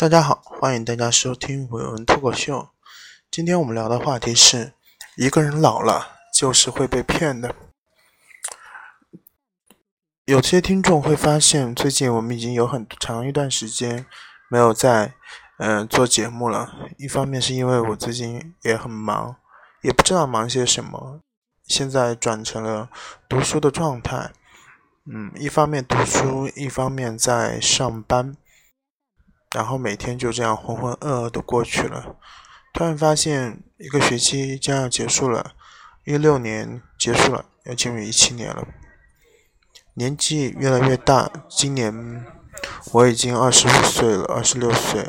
大家好，欢迎大家收听伟文脱口秀。今天我们聊的话题是：一个人老了就是会被骗的。有些听众会发现，最近我们已经有很长一段时间没有在嗯做节目了。一方面是因为我最近也很忙，也不知道忙些什么，现在转成了读书的状态。嗯，一方面读书，一方面在上班。然后每天就这样浑浑噩噩的过去了，突然发现一个学期将要结束了，一六年结束了，要进入一七年了。年纪越来越大，今年我已经二十五岁了，二十六岁。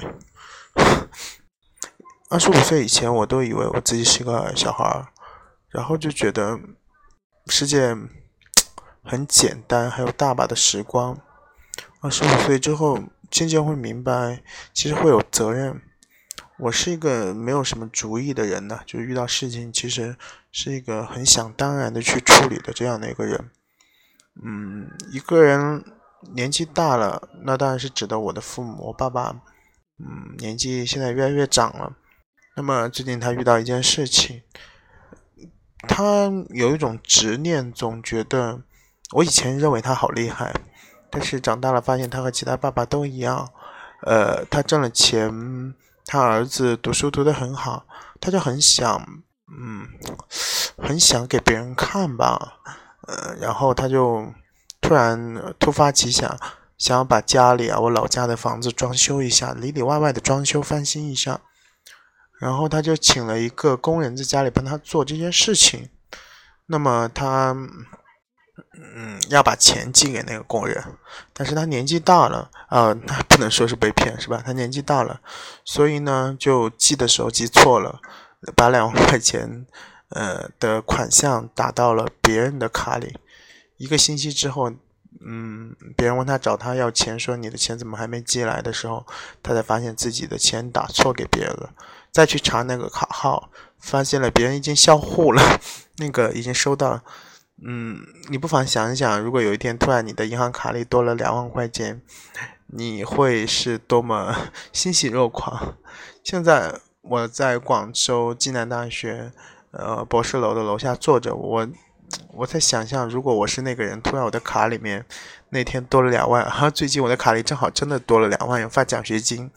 二十五岁以前，我都以为我自己是个小孩儿，然后就觉得世界很简单，还有大把的时光。二十五岁之后。渐渐会明白，其实会有责任。我是一个没有什么主意的人呢，就是遇到事情，其实是一个很想当然的去处理的这样的一个人。嗯，一个人年纪大了，那当然是指的我的父母，我爸爸，嗯，年纪现在越来越长了。那么最近他遇到一件事情，他有一种执念，总觉得我以前认为他好厉害。但是长大了，发现他和其他爸爸都一样，呃，他挣了钱，他儿子读书读得很好，他就很想，嗯，很想给别人看吧，呃，然后他就突然突发奇想，想要把家里啊，我老家的房子装修一下，里里外外的装修翻新一下，然后他就请了一个工人在家里帮他做这件事情，那么他。嗯，要把钱寄给那个工人，但是他年纪大了啊，那不能说是被骗是吧？他年纪大了，所以呢，就寄的时候寄错了，把两万块钱呃的款项打到了别人的卡里。一个星期之后，嗯，别人问他找他要钱，说你的钱怎么还没寄来的时候，他才发现自己的钱打错给别人了。再去查那个卡号，发现了别人已经销户了，那个已经收到。嗯，你不妨想一想，如果有一天突然你的银行卡里多了两万块钱，你会是多么 欣喜若狂？现在我在广州暨南大学呃博士楼的楼下坐着，我我在想象，如果我是那个人，突然我的卡里面那天多了两万，哈，最近我的卡里正好真的多了两万，要发奖学金，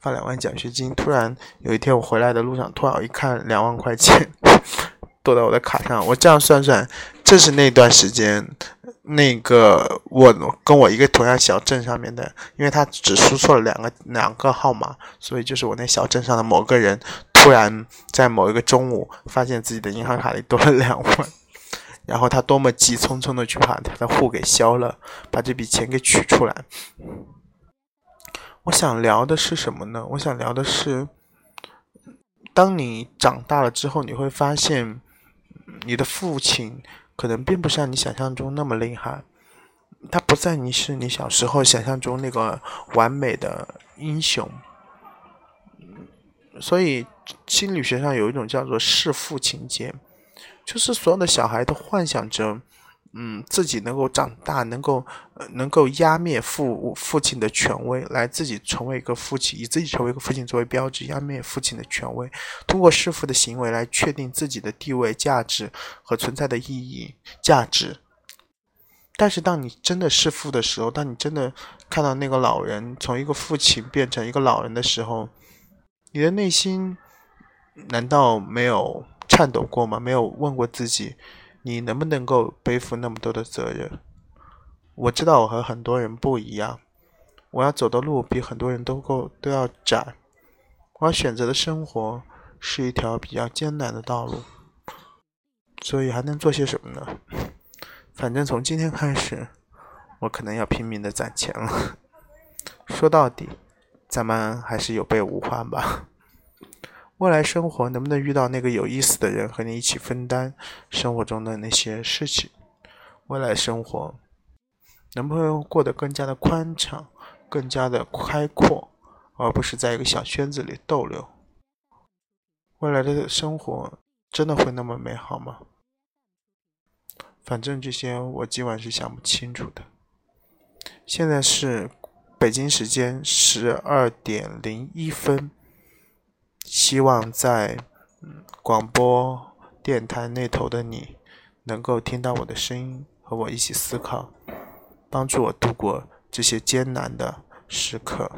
发两万奖学金。突然有一天我回来的路上，突然我一看两万块钱。剁到我的卡上，我这样算算，这是那段时间，那个我跟我一个同样小镇上面的，因为他只输错了两个两个号码，所以就是我那小镇上的某个人，突然在某一个中午发现自己的银行卡里多了两万，然后他多么急匆匆的去把他的户给销了，把这笔钱给取出来。我想聊的是什么呢？我想聊的是，当你长大了之后，你会发现。你的父亲可能并不像你想象中那么厉害，他不再你是你小时候想象中那个完美的英雄，所以心理学上有一种叫做弑父情节，就是所有的小孩都幻想着。嗯，自己能够长大，能够呃，能够压灭父父亲的权威，来自己成为一个父亲，以自己成为一个父亲作为标志，压灭父亲的权威，通过弑父的行为来确定自己的地位、价值和存在的意义、价值。但是，当你真的弑父的时候，当你真的看到那个老人从一个父亲变成一个老人的时候，你的内心难道没有颤抖过吗？没有问过自己？你能不能够背负那么多的责任？我知道我和很多人不一样，我要走的路比很多人都够都要窄，我要选择的生活是一条比较艰难的道路，所以还能做些什么呢？反正从今天开始，我可能要拼命的攒钱了。说到底，咱们还是有备无患吧。未来生活能不能遇到那个有意思的人和你一起分担生活中的那些事情？未来生活能不能过得更加的宽敞、更加的开阔，而不是在一个小圈子里逗留？未来的生活真的会那么美好吗？反正这些我今晚是想不清楚的。现在是北京时间十二点零一分，希望在广播电台那头的你，能够听到我的声音，和我一起思考，帮助我度过这些艰难的时刻。